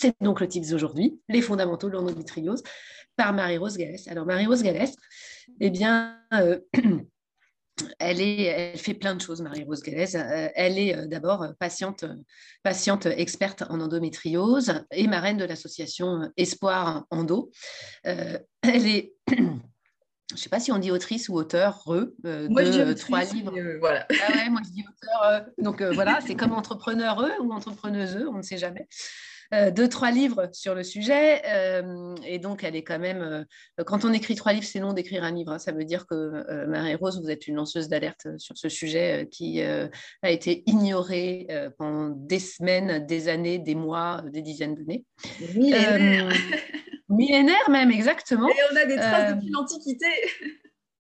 C'est donc le titre d'aujourd'hui, Les fondamentaux de l'endométriose, par Marie-Rose Gallès. Alors, Marie-Rose Gallès, eh bien, euh, elle, est, elle fait plein de choses, Marie-Rose Gallès. Euh, elle est euh, d'abord patiente, patiente experte en endométriose et marraine de l'association Espoir Endo. elle est je ne sais pas si on dit autrice ou auteur, re, de trois livres. voilà. Ah ouais, moi je dis auteur. donc voilà, c'est comme entrepreneur ou entrepreneuse, on ne sait jamais. Euh, deux, trois livres sur le sujet. Euh, et donc, elle est quand même. Euh, quand on écrit trois livres, c'est long d'écrire un livre. Hein. Ça veut dire que Marie-Rose, vous êtes une lanceuse d'alerte sur ce sujet qui a été ignoré pendant des semaines, des années, des mois, des dizaines d'années. Millénaire. millénaire même, exactement. Et on a des traces depuis l'Antiquité.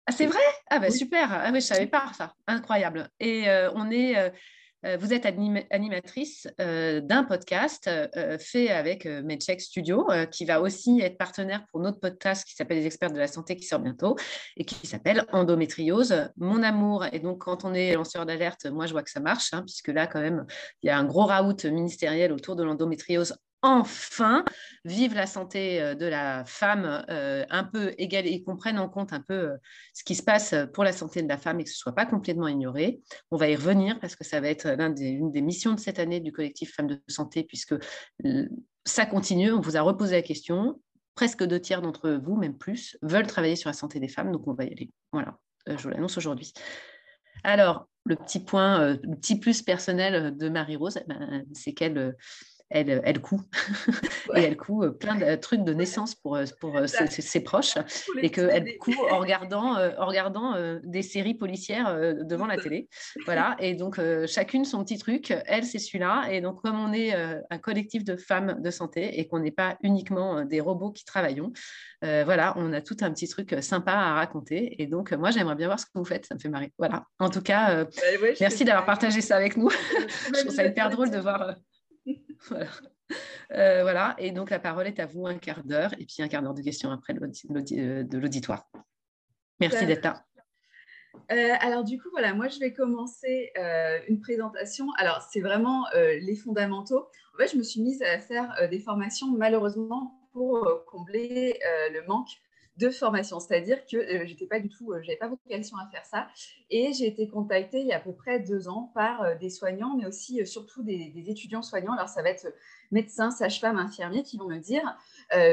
Ah, c'est vrai? Ah, ben super. Ah, mais je ne savais pas ça. Incroyable. Et on est euh, vous êtes animatrice euh, d'un podcast euh, fait avec MedCheck Studio, qui va aussi être partenaire pour notre podcast qui s'appelle Les experts de la santé, qui sort bientôt, et qui s'appelle Endométriose, mon amour. Et donc, quand on est lanceur d'alerte, moi, je vois que ça marche, hein, puisque là, quand même, il y a un gros raout ministériel autour de l'endométriose enfin vive la santé euh, de la femme euh, un peu égale et qu'on prenne en compte un peu euh, ce qui se passe pour la santé de la femme et que ce ne soit pas complètement ignoré. On va y revenir parce que ça va être l'une des, des, missions de cette année du collectif Femmes de Santé puisque ça continue. On vous a reposé la question. Presque deux tiers d'entre vous, même plus, veulent travailler sur la santé des femmes, donc on va y aller. Voilà, je vous l'annonce aujourd'hui. Alors, le petit point, le petit plus personnel de Marie-Rose, eh ben, c'est qu'elle elle, elle coud. et elle coud euh, plein de trucs de naissance pour, euh, pour euh, ses, proches. Et qu'elle coud en regardant, en regardant des séries policières devant la télé. Voilà. Et donc, chacune son petit truc. Elle, c'est celui-là. Et donc, comme on est un collectif de femmes de santé et qu'on n'est pas uniquement des robots qui travaillons, voilà, on a tout un petit truc sympa à raconter. Et donc, moi, j'aimerais bien voir ce que vous faites. Ça me fait marrer. Voilà. En tout cas, bah, merci d'avoir partagé ça avec nous. je trouve ça hyper drôle de voir voilà. Euh, voilà. Et donc, la parole est à vous, un quart d'heure, et puis un quart d'heure de questions après euh, de l'auditoire. Merci d'être là. Euh, alors du coup, voilà, moi je vais commencer une présentation. Alors c'est vraiment les fondamentaux. En fait, je me suis mise à faire des formations malheureusement pour combler le manque de formation. C'est-à-dire que euh, j'étais pas du tout, euh, j'avais pas vocation à faire ça. Et j'ai été contactée il y a à peu près deux ans par euh, des soignants, mais aussi surtout des, étudiants soignants. Alors ça va être médecins, sages-femmes, infirmiers qui vont me dire,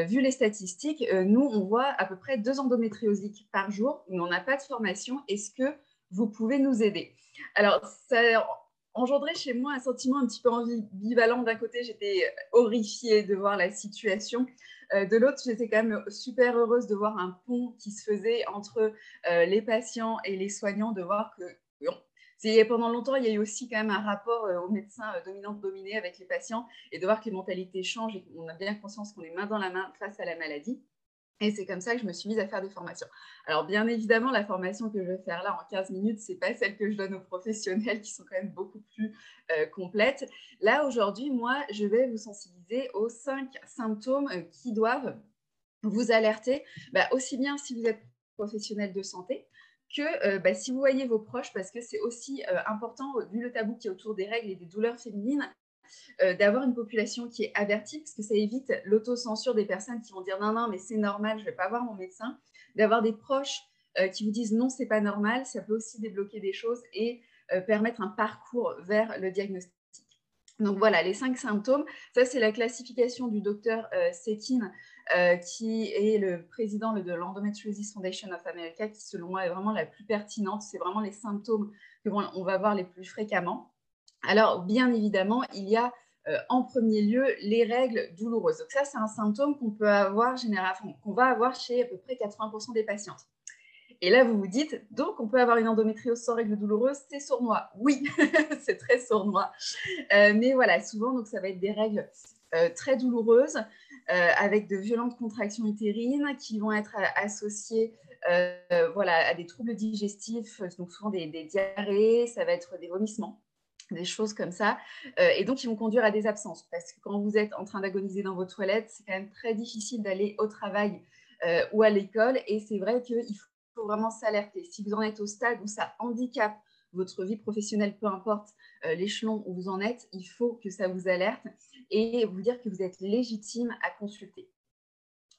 vu les statistiques, nous on voit à peu près deux endométriosiques par jour, mais on n'a pas de formation. Est-ce que vous pouvez nous aider? Alors ça engendré chez moi un sentiment un petit peu ambivalent. D'un côté, j'étais horrifiée de voir la situation euh, de l'autre, j'étais quand même super heureuse de voir un pont qui se faisait entre euh, les patients et les soignants, de voir que pendant longtemps, il y a eu aussi quand même un rapport euh, aux médecins dominants-dominés avec les patients et de voir que les mentalités changent et qu'on a bien conscience qu'on est main dans la main face à la maladie. Et c'est comme ça que je me suis mise à faire des formations. Alors, bien évidemment, la formation que je vais faire là en 15 minutes, ce n'est pas celle que je donne aux professionnels qui sont quand même beaucoup plus euh, complètes. Là, aujourd'hui, moi, je vais vous sensibiliser aux cinq symptômes euh, qui doivent vous alerter, bah, aussi bien si vous êtes professionnel de santé que euh, bah, si vous voyez vos proches, parce que c'est aussi important, vu le tabou qui est autour des règles et des douleurs féminines, euh, d'avoir une population qui est avertie, parce que ça évite l'autocensure des personnes qui vont dire non, non, mais c'est normal, je ne vais pas voir mon médecin, d'avoir des proches euh, qui vous disent non, c'est pas normal, ça peut aussi débloquer des choses et euh, permettre un parcours vers le diagnostic. Donc voilà, les cinq symptômes. Ça, c'est la classification du docteur Sekin, qui est le président de l'Endometriosis Foundation of America, qui selon moi est vraiment la plus pertinente. C'est vraiment les symptômes que on va voir les plus fréquemment. Alors, bien évidemment, il y a euh, en premier lieu les règles douloureuses. Donc ça, c'est un symptôme qu'on peut avoir généralement, qu'on va avoir chez à peu près 80% des patientes. Et là, vous vous dites, donc on peut avoir une endométriose sans règles douloureuses, c'est sournois. Oui, c'est très sournois. Euh, mais voilà, souvent, donc ça va être des règles euh, très douloureuses, avec de violentes contractions utérines qui vont être associées voilà, à des troubles digestifs, donc souvent des diarrhées, ça va être des vomissements des choses comme ça. Euh, et donc, ils vont conduire à des absences. Parce que quand vous êtes en train d'agoniser dans vos toilettes, c'est quand même très difficile d'aller au travail euh, ou à l'école. Et c'est vrai qu'il faut vraiment s'alerter. Si vous en êtes au stade où ça handicape votre vie professionnelle, peu importe euh, l'échelon où vous en êtes, il faut que ça vous alerte. et vous dire que vous êtes légitime à consulter.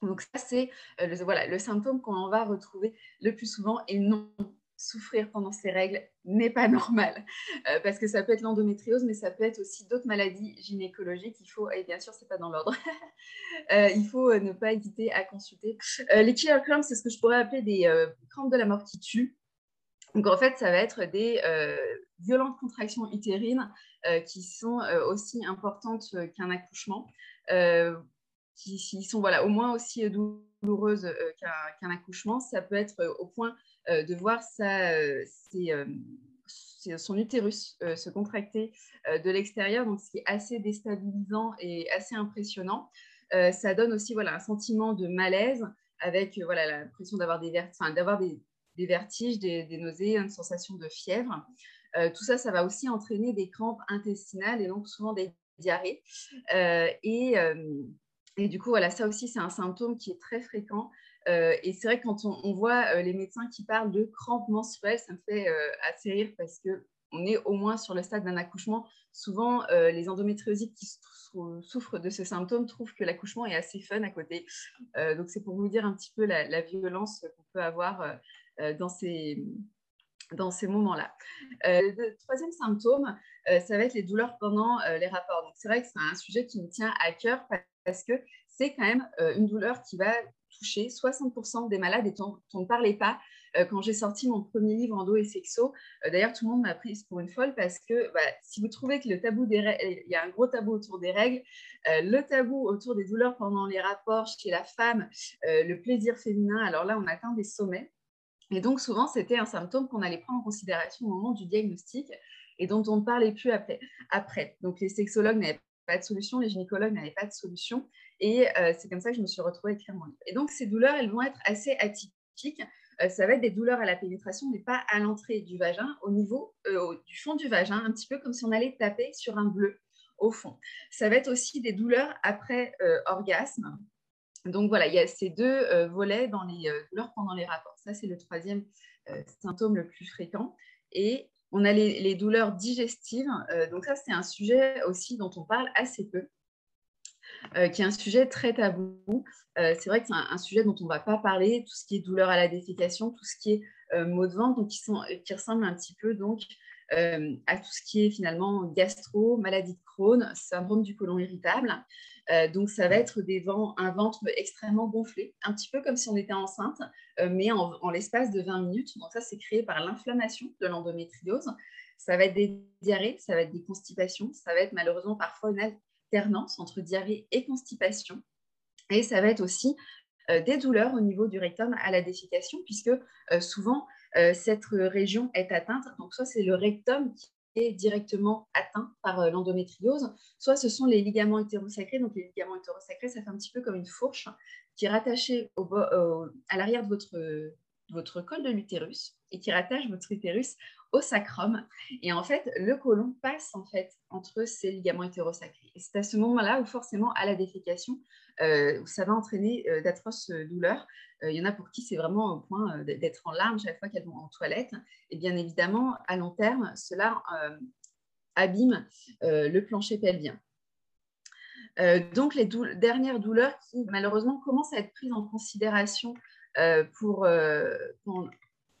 Donc ça, c'est le, voilà, le symptôme qu'on va retrouver le plus souvent et non, souffrir pendant ces règles n'est pas normal euh, parce que ça peut être l'endométriose, mais ça peut être aussi d'autres maladies gynécologiques. Il faut, et bien sûr, c'est pas dans l'ordre, euh, il faut euh, ne pas hésiter à consulter. les killer cramps, c'est ce que je pourrais appeler des crampes de la mort qui tuent. Donc en fait, ça va être des violentes contractions utérines qui sont aussi importantes qu'un accouchement, qui, sont voilà, au moins aussi douloureuses qu'un accouchement. Ça peut être au point euh, de voir euh, euh, son utérus se contracter de l'extérieur, donc ce qui est assez déstabilisant et assez impressionnant. ça donne aussi voilà, un sentiment de malaise avec voilà, l'impression d'avoir des, d'avoir des, vertiges, des, nausées, une sensation de fièvre. tout ça, ça va aussi entraîner des crampes intestinales et donc souvent des diarrhées. et, et, du coup, voilà, ça aussi, c'est un symptôme qui est très fréquent euh, et c'est vrai que quand on, voit euh, les médecins qui parlent de crampes menstruelles, ça me fait euh, assez rire parce qu'on est au moins sur le stade d'un accouchement. Souvent, les endométriosiques qui souffrent de ce symptôme trouvent que l'accouchement est assez fun à côté. donc, c'est pour vous dire un petit peu la, violence qu'on peut avoir dans ces, dans ces moments-là. le troisième symptôme, ça va être les douleurs pendant les rapports. Donc, c'est vrai que c'est un sujet qui me tient à cœur parce que c'est quand même une douleur qui va toucher 60% des malades et on, ne parlait pas euh, quand j'ai sorti mon premier livre Endo et Sexo. Euh, d'ailleurs, tout le monde m'a prise pour une folle parce que bah, si vous trouvez que le tabou il y a un gros tabou autour des règles, euh, le tabou autour des douleurs pendant les rapports chez la femme, le plaisir féminin, alors là, on atteint des sommets. Et donc, souvent, c'était un symptôme qu'on allait prendre en considération au moment du diagnostic et dont on ne parlait plus après. Donc, les sexologues n'avaient pas de solution, les gynécologues n'avaient pas de solution. Et euh, c'est comme ça que je me suis retrouvée à écrire mon livre. Et donc, ces douleurs, elles vont être assez atypiques. Euh, ça va être des douleurs à la pénétration, mais pas à l'entrée du vagin, au niveau euh, du fond du vagin, un petit peu comme si on allait taper sur un bleu au fond. Ça va être aussi des douleurs après orgasme. Donc voilà, il y a ces deux volets dans les douleurs pendant les rapports. Ça, c'est le troisième symptôme le plus fréquent. Et on a les, douleurs digestives. donc ça, c'est un sujet aussi dont on parle assez peu. Euh, qui est un sujet très tabou. Euh, c'est vrai que c'est un, sujet dont on ne va pas parler, tout ce qui est douleur à la défécation, tout ce qui est euh, maux de ventre, donc qui, qui ressemblent un petit peu donc, à tout ce qui est finalement gastro, maladie de Crohn, syndrome du côlon irritable. donc ça va être des vents, un ventre extrêmement gonflé, un petit peu comme si on était enceinte, mais en, en l'espace de 20 minutes. Donc ça, c'est créé par l'inflammation de l'endométriose. Ça va être des diarrhées, ça va être des constipations, ça va être malheureusement parfois une alternance entre diarrhée et constipation. Et ça va être aussi euh, des douleurs au niveau du rectum à la défécation, puisque euh, souvent euh, cette région est atteinte. Donc, soit c'est le rectum qui est directement atteint par l'endométriose, soit ce sont les ligaments hétérosacrés. Donc, les ligaments hétérosacrés, ça fait un petit peu comme une fourche qui est rattachée à l'arrière de votre, votre col de l'utérus et qui rattache votre utérus au sacrum. Et en fait, le côlon passe en fait entre ces ligaments hétérosacrés. Et c'est à ce moment-là où forcément, à la défécation, euh, ça va entraîner euh, d'atroces douleurs. Euh, il y en a pour qui c'est vraiment au point d'être en larmes chaque fois qu'elles vont en toilette. Et bien évidemment, à long terme, cela abîme le plancher pelvien. donc, les dernières douleurs qui malheureusement commencent à être prises en considération pour, pour,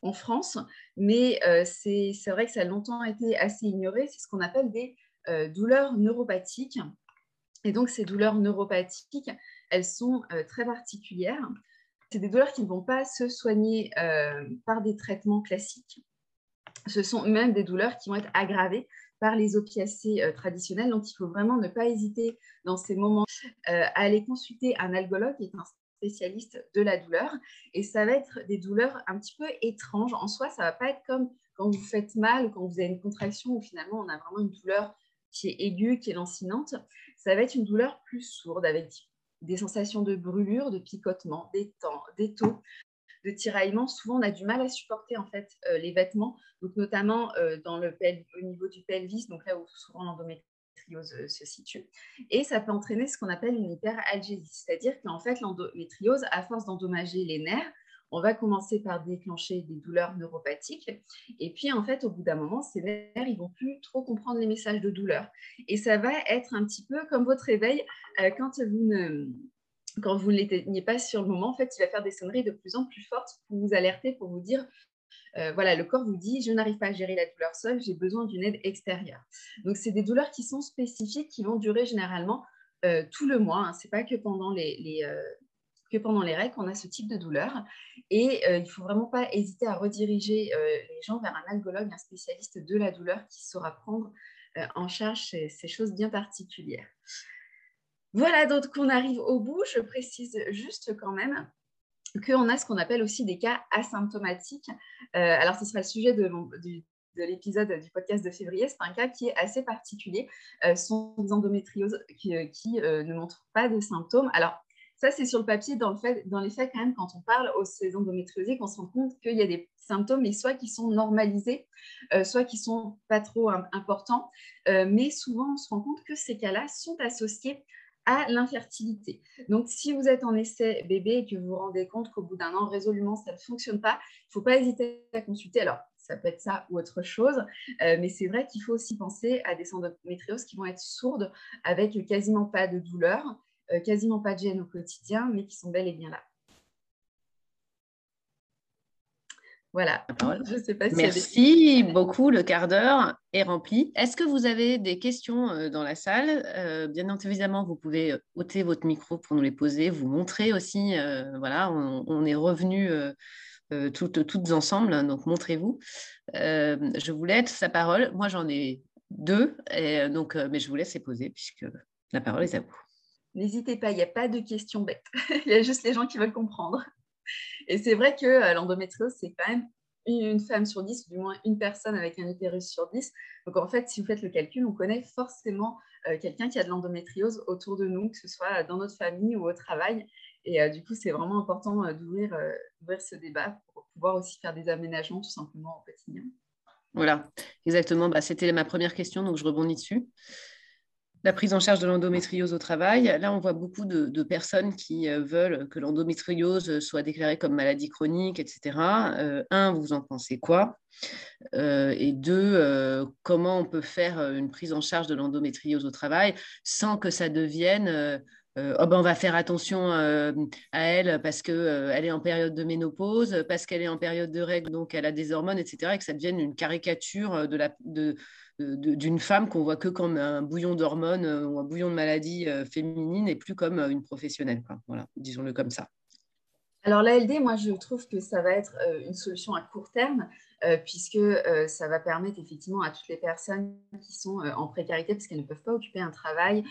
en France, mais euh, c'est vrai que ça a longtemps été assez ignoré. C'est ce qu'on appelle des euh, douleurs neuropathiques. Et donc, ces douleurs neuropathiques, elles sont euh, très particulières. C'est des douleurs qui ne vont pas se soigner par des traitements classiques. Ce sont même des douleurs qui vont être aggravées par les opiacés traditionnels. Donc, il faut vraiment ne pas hésiter dans ces moments à aller consulter un algologue, qui est un spécialiste de la douleur. Et ça va être des douleurs un petit peu étranges. En soi, ça va pas être comme quand vous faites mal, quand vous avez une contraction où finalement on a vraiment une douleur qui est aiguë, qui est lancinante. Ça va être une douleur plus sourde avec des sensations de brûlure, de picotement, des temps, des taux, de tiraillement. Souvent, on a du mal à supporter en fait euh, les vêtements, donc notamment euh, dans le au niveau du pelvis, donc là où souvent l'endométriose euh, se situe. Et ça peut entraîner ce qu'on appelle une hyperalgésie, c'est-à-dire qu'en fait, l'endométriose, à force d'endommager les nerfs, on va commencer par déclencher des douleurs neuropathiques. Et puis, en fait, au bout d'un moment, ces nerfs, ils vont plus trop comprendre les messages de douleur. Et ça va être un petit peu comme votre réveil euh, quand vous ne quand vous ne l'éteignez pas sur le moment, en fait, il va faire des sonneries de plus en plus fortes pour vous alerter, pour vous dire, euh, voilà, le corps vous dit, je n'arrive pas à gérer la douleur seule, j'ai besoin d'une aide extérieure. Donc, c'est des douleurs qui sont spécifiques, qui vont durer généralement euh, tout le mois. Hein. Ce n'est pas que pendant les, que pendant les règles qu'on a ce type de douleur. Et euh, il ne faut vraiment pas hésiter à rediriger euh, les gens vers un algologue, un spécialiste de la douleur qui saura prendre euh, en charge ces, choses bien particulières. Voilà, donc on arrive au bout. Je précise juste quand même qu'on a ce qu'on appelle aussi des cas asymptomatiques. alors, ce sera le sujet de, l'épisode du podcast de février, c'est un cas qui est assez particulier. Ce sont des endométrioses qui, qui ne montrent pas de symptômes. Alors, ça, c'est sur le papier. Dans, les faits, quand on parle aux saisons d'endométriose, on se rend compte qu'il y a des symptômes, mais soit qui sont normalisés, euh, soit qui sont pas trop importants. Euh, mais souvent, on se rend compte que ces cas-là sont associés à l'infertilité. Donc, si vous êtes en essai bébé et que vous vous rendez compte qu'au bout d'un an, résolument, ça ne fonctionne pas, il ne faut pas hésiter à consulter. Alors, ça peut être ça ou autre chose, euh, mais c'est vrai qu'il faut aussi penser à des endométrioses qui vont être sourdes avec quasiment pas de douleur euh, quasiment pas de gêne au quotidien, mais qui sont bel et bien là. Voilà. Je sais pas si Merci beaucoup. Le quart d'heure est rempli. Est-ce que vous avez des questions euh, dans la salle? Euh, Bien évidemment, vous pouvez ôter votre micro pour nous les poser, vous montrer aussi. voilà, on, est revenus toutes, toutes ensemble, donc montrez-vous. je vous laisse sa parole. Moi, j'en ai deux, et donc, mais je vous laisse les poser puisque la parole est à vous. N'hésitez pas, il n'y a pas de questions bêtes. il y a juste les gens qui veulent comprendre. Et c'est vrai que euh, l'endométriose, c'est quand même une femme sur dix, du moins une personne avec un utérus sur dix. Donc en fait, si vous faites le calcul, on connaît forcément euh, quelqu'un qui a de l'endométriose autour de nous, que ce soit dans notre famille ou au travail. Et euh, du coup, c'est vraiment important d'ouvrir ce débat pour pouvoir aussi faire des aménagements tout simplement au quotidien. Voilà, exactement. Bah, C'était ma première question, donc je rebondis dessus la prise en charge de l'endométriose au travail. Là, on voit beaucoup de, personnes qui euh, veulent que l'endométriose soit déclarée comme maladie chronique, etc. Euh, un, vous en pensez quoi? Euh, Et deux, comment on peut faire une prise en charge de l'endométriose au travail sans que ça devienne oh ben on va faire attention à elle parce qu'elle est en période de ménopause, parce qu'elle est en période de règles, donc elle a des hormones, etc., et que ça devienne une caricature d'une femme qu'on voit que comme un bouillon d'hormones euh, ou un bouillon de maladie euh, féminine et plus comme euh, une professionnelle. Voilà, disons-le comme ça. Alors l'ALD, moi je trouve que ça va être une solution à court terme puisque ça va permettre effectivement à toutes les personnes qui sont en précarité parce qu'elles ne peuvent pas occuper un travail,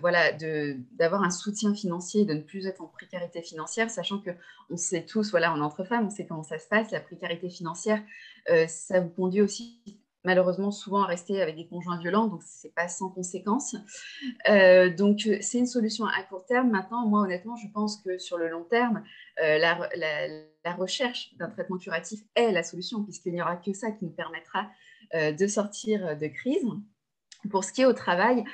voilà, d'avoir un soutien financier, de ne plus être en précarité financière, sachant que on sait tous, voilà, on entre femmes, on sait comment ça se passe, la précarité financière, ça vous conduit aussi malheureusement souvent à rester avec des conjoints violents, donc ce n'est pas sans conséquence. Euh, donc c'est une solution à court terme. Maintenant, moi honnêtement, je pense que sur le long terme, euh, la, recherche d'un traitement curatif est la solution, puisqu'il n'y aura que ça qui nous permettra euh, de sortir de crise. Pour ce qui est au travail,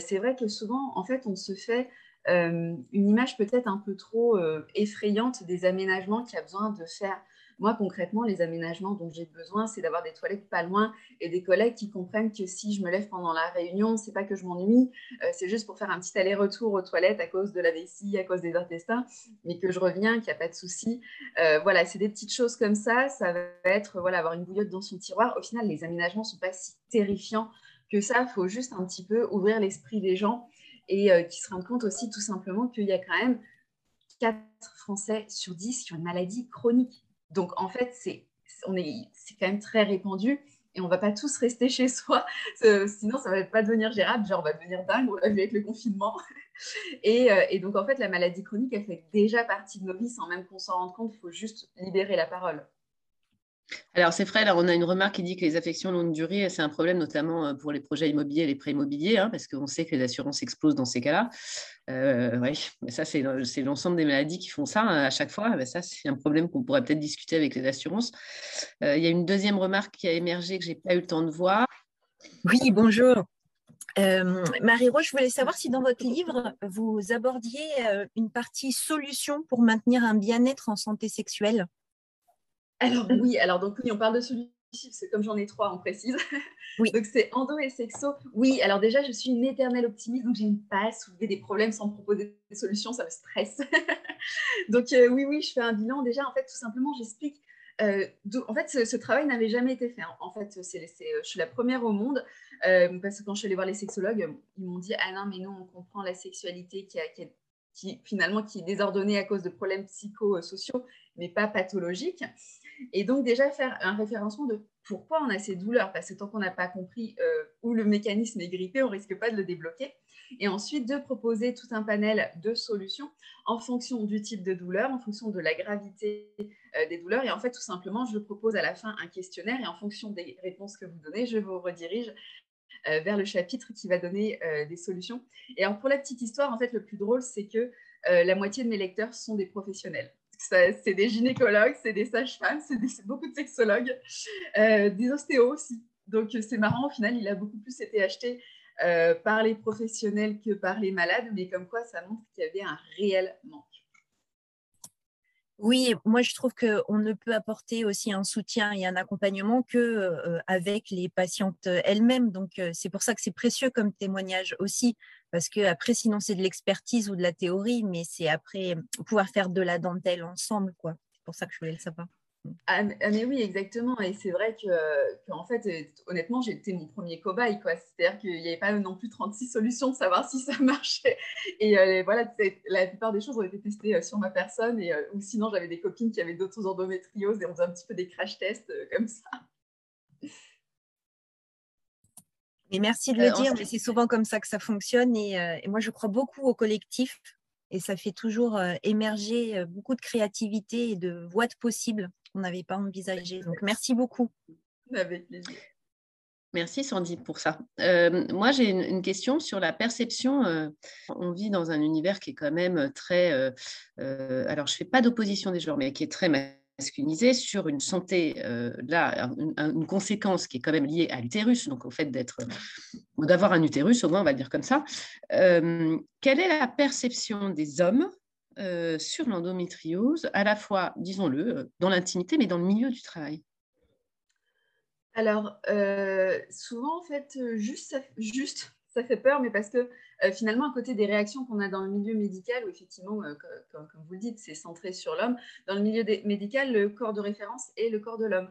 c'est vrai que souvent, en fait, on se fait une image peut-être un peu trop effrayante des aménagements qu'il y a besoin de faire moi, concrètement, les aménagements dont j'ai besoin, c'est d'avoir des toilettes pas loin et des collègues qui comprennent que si je me lève pendant la réunion, c'est pas que je m'ennuie, euh, c'est juste pour faire un petit aller-retour aux toilettes à cause de la vessie, à cause des intestins, mais que je reviens, qu'il n'y a pas de souci. Euh, voilà, c'est des petites choses comme ça. Ça va être voilà, avoir une bouillotte dans son tiroir. Au final, les aménagements sont pas si terrifiants que ça. Il faut juste un petit peu ouvrir l'esprit des gens et euh, qu'ils se rendent compte aussi tout simplement qu'il y a quand même 4 Français sur 10 qui ont une maladie chronique. Donc, en fait, c'est quand même très répandu et on va pas tous rester chez soi, sinon ça va pas devenir gérable, genre on va devenir dingue, on avec le confinement. Et, euh, et, donc en fait la maladie chronique, elle fait déjà partie de nos vies sans même qu'on s'en rende compte, il faut juste libérer la parole. Alors, c'est vrai, on a une remarque qui dit que les affections longue durée, c'est un problème notamment euh, pour les projets immobiliers et les prêts immobiliers, hein, parce qu'on sait que les assurances explosent dans ces cas-là. Euh, oui, mais ça, c'est l'ensemble des maladies qui font ça hein, à chaque fois. Ben, ça, c'est un problème qu'on pourrait peut-être discuter avec les assurances. Euh, il y a une deuxième remarque qui a émergé que je n'ai pas eu le temps de voir. Oui, bonjour. Marie-Rose, je voulais savoir si dans votre livre, vous abordiez une partie solution pour maintenir un bien-être en santé sexuelle. Alors oui, alors donc oui, on parle de c'est comme j'en ai trois, on précise. Oui. donc c'est endo et sexo. Oui, alors déjà, je suis une éternelle optimiste, donc j'aime pas soulever des problèmes sans proposer des solutions, ça me stresse. donc euh, oui, oui, je fais un bilan. Déjà, en fait, tout simplement, j'explique. Euh, en fait, ce, travail n'avait jamais été fait. Hein. En fait, c'est, je suis la première au monde euh, parce que quand je suis allée voir les sexologues, ils m'ont dit ah non, mais nous, on comprend la sexualité qui, a, qui, qui finalement qui est désordonnée à cause de problèmes psychosociaux, mais pas pathologiques. Et donc déjà faire un référencement de pourquoi on a ces douleurs, parce que tant qu'on n'a pas compris euh, où le mécanisme est grippé, on risque pas de le débloquer. Et ensuite de proposer tout un panel de solutions en fonction du type de douleur, en fonction de la gravité euh, des douleurs. Et en fait, tout simplement, je propose à la fin un questionnaire et en fonction des réponses que vous donnez, je vous redirige euh, vers le chapitre qui va donner des solutions. Et alors pour la petite histoire, en fait, le plus drôle, c'est que la moitié de mes lecteurs sont des professionnels c'est des gynécologues, c'est des sages-femmes, c'est beaucoup de sexologues, euh, des ostéos aussi. Donc c'est marrant, au final, il a beaucoup plus été acheté euh, par les professionnels que par les malades, mais comme quoi ça montre qu'il y avait un réel manque. Oui, moi je trouve qu'on ne peut apporter aussi un soutien et un accompagnement que euh, avec les patientes elles-mêmes. Donc c'est pour ça que c'est précieux comme témoignage aussi, parce que après sinon c'est de l'expertise ou de la théorie, mais c'est après pouvoir faire de la dentelle ensemble, quoi. C'est pour ça que je voulais le savoir. Ah, ah, mais oui, exactement. Et c'est vrai que, en fait, euh, honnêtement, j'étais mon premier cobaye. Quoi. C'est-à-dire qu'il n'y avait pas non plus 36 solutions de savoir si ça marchait. Et euh, voilà, la plupart des choses ont été testées euh, sur ma personne. Et, ou sinon, j'avais des copines qui avaient d'autres endométrioses et on faisait un petit peu des crash tests comme ça. Mais merci de le dire, mais c'est souvent comme ça que ça fonctionne. Et, et, moi, je crois beaucoup au collectif. Et ça fait toujours émerger beaucoup de créativité et de voies de possibles qu'on n'avait pas envisagé. Donc, merci beaucoup. Avec plaisir. Merci Sandy pour ça. Moi, j'ai une, question sur la perception. On vit dans un univers qui est quand même très... Alors, je ne fais pas d'opposition des genres, mais qui est très sur une santé, là, une, conséquence qui est quand même liée à l'utérus, donc au fait d'être, d'avoir un utérus, au moins on va dire comme ça. quelle est la perception des hommes euh, sur l'endométriose, à la fois, disons-le, euh, dans l'intimité, mais dans le milieu du travail? Alors, euh, souvent, en fait, juste juste, ça fait peur, mais parce que finalement, à côté des réactions qu'on a dans le milieu médical, où effectivement, comme, vous le dites, c'est centré sur l'homme, dans le milieu médical, le corps de référence est le corps de l'homme.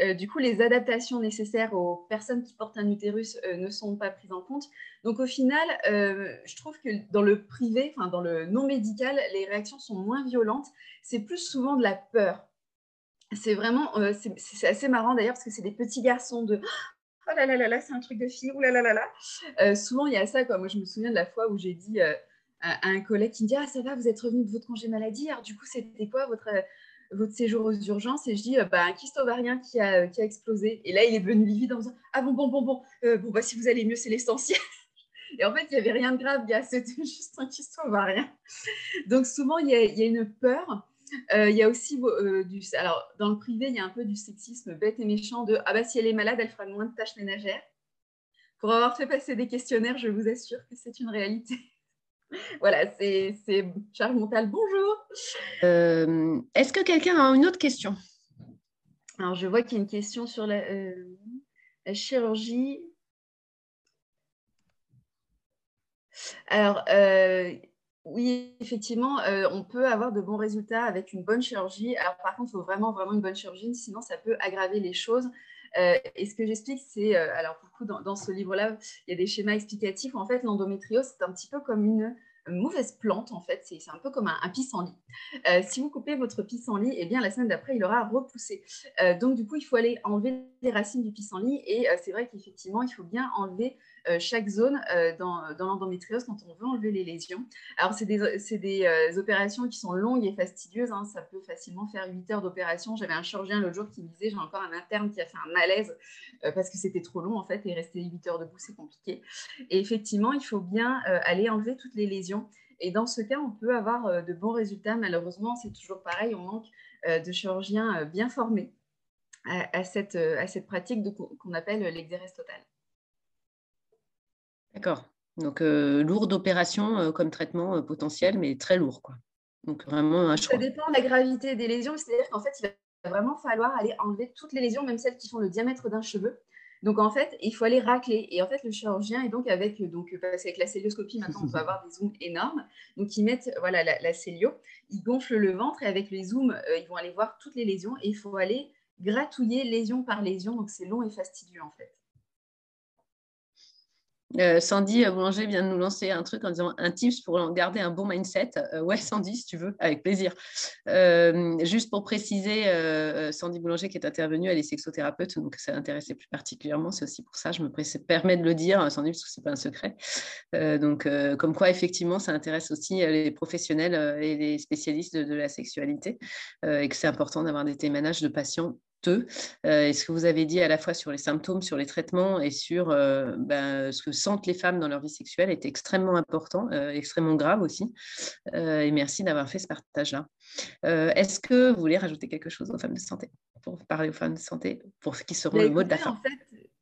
Euh, du coup, les adaptations nécessaires aux personnes qui portent un utérus euh, ne sont pas prises en compte. Donc, au final, euh, je trouve que dans le privé, enfin dans le non médical, les réactions sont moins violentes. C'est plus souvent de la peur. C'est vraiment, c'est assez marrant d'ailleurs parce que c'est des petits garçons de oh là là là là, c'est un truc de fille, ou là là là là. souvent, il y a ça. Quoi. Moi, je me souviens de la fois où j'ai dit à un collègue qui me dit Ah, ça va, vous êtes revenu de votre congé maladie. Alors, du coup, c'était quoi votre, votre séjour aux urgences? Et je dis euh, bah, un kyste ovarien qui a, qui a explosé. Et là, il est devenu livide en disant Ah bon, bon, bon, bon, euh, bon bah, si vous allez mieux, c'est l'essentiel. Et en fait, il n'y avait rien de grave, c'était juste un kyste ovarien. Donc, souvent, il y a une peur. Euh, il y a aussi du. Alors, dans le privé, il y a un peu du sexisme bête et méchant de Ah bah, si elle est malade, elle fera moins de tâches ménagères. Pour avoir fait passer des questionnaires, je vous assure que c'est une réalité. voilà, c'est Charles Montal. Bonjour. Euh, est-ce que quelqu'un a une autre question? Alors, je vois qu'il y a une question sur la, euh, chirurgie. Alors, euh, oui, effectivement, on peut avoir de bons résultats avec une bonne chirurgie. Alors, par contre, il faut vraiment, vraiment une bonne chirurgie, sinon ça peut aggraver les choses. et ce que j'explique, c'est, alors pour le coup, dans, ce livre-là, il y a des schémas explicatifs. En fait, l'endométriose, c'est un petit peu comme une mauvaise plante, en fait, c'est un peu comme un, pissenlit. Euh, si vous coupez votre pissenlit, eh bien, la semaine d'après, il aura repoussé. Euh, donc, du coup, il faut aller enlever les racines du pissenlit et euh, c'est vrai qu'effectivement, il faut bien enlever euh, chaque zone euh, dans, l'endométriose quand on veut enlever les lésions. Alors, c'est des, euh, opérations qui sont longues et fastidieuses. Hein. Ça peut facilement faire 8 heures d'opération. J'avais un chirurgien l'autre jour qui me disait j'ai encore un interne qui a fait un malaise parce que c'était trop long en fait et rester 8 heures debout, c'est compliqué. Et effectivement, il faut bien aller enlever toutes les lésions. Et dans ce cas, on peut avoir de bons résultats. Malheureusement, c'est toujours pareil, on manque de chirurgiens bien formés à, cette, à cette pratique qu'on appelle l'exérèse totale. D'accord. Donc, lourde opération comme traitement potentiel, mais très lourd. Quoi. Donc, vraiment un choix. Ça dépend de la gravité des lésions. C'est-à-dire qu'en fait, il va vraiment falloir aller enlever toutes les lésions, même celles qui font le diamètre d'un cheveu. Donc en fait, il faut aller racler. Et en fait, le chirurgien est donc avec, donc, parce qu'avec la célioscopie, maintenant, on peut avoir des zooms énormes. Donc ils mettent voilà, la, la célio, ils gonflent le ventre et avec les zooms, euh, ils vont aller voir toutes les lésions et il faut aller gratouiller lésion par lésion. Donc c'est long et fastidieux en fait. Euh, Sandy Boulanger vient de nous lancer un truc en disant un tips pour garder un bon mindset. Euh, ouais, Sandy, si tu veux, avec plaisir. Euh, juste pour préciser, Sandy Boulanger qui est intervenue, elle est sexothérapeute, donc ça l'intéressait plus particulièrement. C'est aussi pour ça, je me permets de le dire, Sandy, parce que ce n'est pas un secret. donc, comme quoi, effectivement, ça intéresse aussi les professionnels et les spécialistes de, la sexualité et que c'est important d'avoir des témoignages de patients euh, et ce que vous avez dit à la fois sur les symptômes, sur les traitements et sur euh, ben, ce que sentent les femmes dans leur vie sexuelle est extrêmement important, euh, extrêmement grave aussi. et merci d'avoir fait ce partage-là. Est-ce que vous voulez rajouter quelque chose aux femmes de santé pour parler aux femmes de santé, pour ce qui seront le mot de la fin? En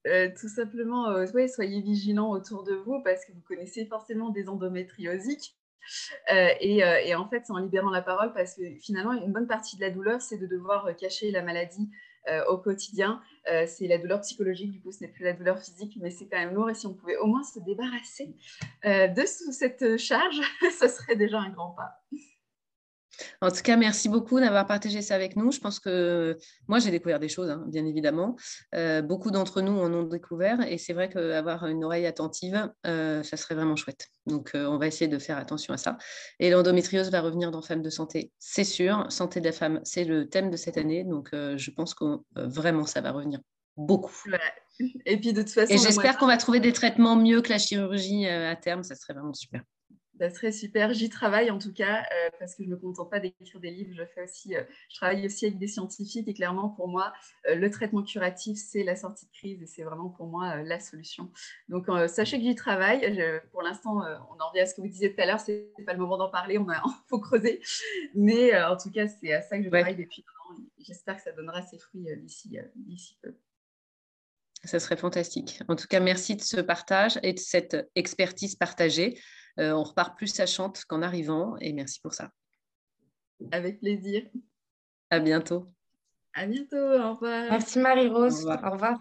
fait, tout simplement, soyez vigilants autour de vous parce que vous connaissez forcément des endométriosiques. Et, et, en fait, c'est en libérant la parole parce que finalement, une bonne partie de la douleur, c'est de devoir cacher la maladie euh, au quotidien. Euh, c'est la douleur psychologique, du coup, ce n'est plus la douleur physique, mais c'est quand même lourd. Et si on pouvait au moins se débarrasser euh, de cette charge, ce serait déjà un grand pas. En tout cas, merci beaucoup d'avoir partagé ça avec nous. Je pense que moi, j'ai découvert des choses, hein, bien évidemment. Euh, beaucoup d'entre nous en ont découvert et c'est vrai qu'avoir une oreille attentive, euh, ça serait vraiment chouette. Donc, euh, on va essayer de faire attention à ça. Et l'endométriose va revenir dans Femmes de Santé, c'est sûr. Santé de la femme, c'est le thème de cette année. Donc, je pense que vraiment, ça va revenir beaucoup. Et puis, de toute façon, et j'espère qu'on va trouver des traitements mieux que la chirurgie à terme. Ça serait vraiment super. Ça serait super. J'y travaille en tout cas euh, parce que je ne me contente pas d'écrire des livres. Je, fais aussi, euh, je travaille aussi avec des scientifiques et clairement pour moi, euh, le traitement curatif, c'est la sortie de crise et c'est vraiment pour moi la solution. Donc sachez que j'y travaille. pour l'instant, on en revient à ce que vous disiez tout à l'heure. Ce n'est pas le moment d'en parler. On faut creuser. Mais en tout cas, c'est à ça que je travaille depuis un an. J'espère que ça donnera ses fruits d'ici peu. Ça serait fantastique. En tout cas, merci de ce partage et de cette expertise partagée. Euh, on repart plus sachante qu'en arrivant et merci pour ça. Avec plaisir. À bientôt. À bientôt. Au revoir. Merci Marie-Rose. Au revoir.